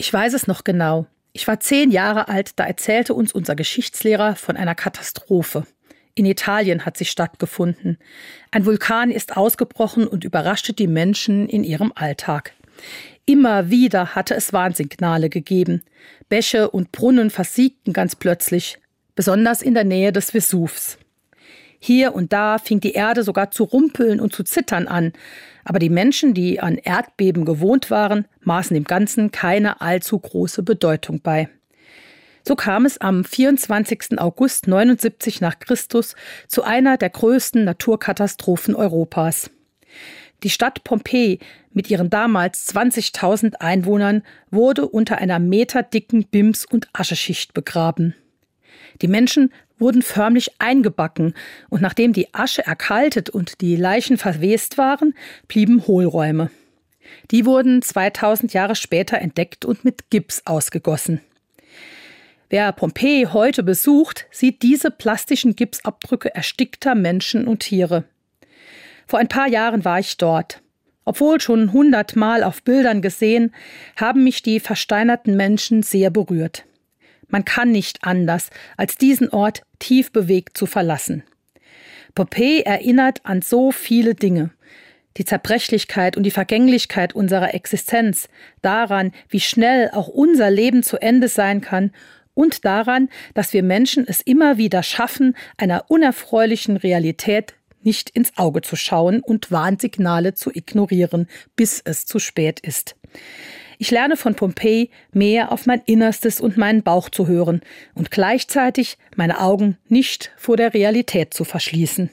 Ich weiß es noch genau. Ich war zehn Jahre alt, da erzählte uns unser Geschichtslehrer von einer Katastrophe. In Italien hat sie stattgefunden. Ein Vulkan ist ausgebrochen und überraschte die Menschen in ihrem Alltag. Immer wieder hatte es Warnsignale gegeben. Bäche und Brunnen versiegten ganz plötzlich, besonders in der Nähe des Vesuvs. Hier und da fing die Erde sogar zu rumpeln und zu zittern an, aber die Menschen, die an Erdbeben gewohnt waren, maßen dem Ganzen keine allzu große Bedeutung bei. So kam es am 24. August 79 nach Christus zu einer der größten Naturkatastrophen Europas. Die Stadt Pompeji mit ihren damals 20.000 Einwohnern wurde unter einer meterdicken Bims- und Ascheschicht begraben. Die Menschen wurden förmlich eingebacken, und nachdem die Asche erkaltet und die Leichen verwest waren, blieben Hohlräume. Die wurden 2000 Jahre später entdeckt und mit Gips ausgegossen. Wer Pompeji heute besucht, sieht diese plastischen Gipsabdrücke erstickter Menschen und Tiere. Vor ein paar Jahren war ich dort. Obwohl schon hundertmal auf Bildern gesehen, haben mich die versteinerten Menschen sehr berührt. Man kann nicht anders, als diesen Ort tief bewegt zu verlassen. Pompeji erinnert an so viele Dinge. Die Zerbrechlichkeit und die Vergänglichkeit unserer Existenz, daran, wie schnell auch unser Leben zu Ende sein kann und daran, dass wir Menschen es immer wieder schaffen, einer unerfreulichen Realität nicht ins Auge zu schauen und Warnsignale zu ignorieren, bis es zu spät ist. Ich lerne von Pompeji mehr auf mein Innerstes und meinen Bauch zu hören und gleichzeitig meine Augen nicht vor der Realität zu verschließen.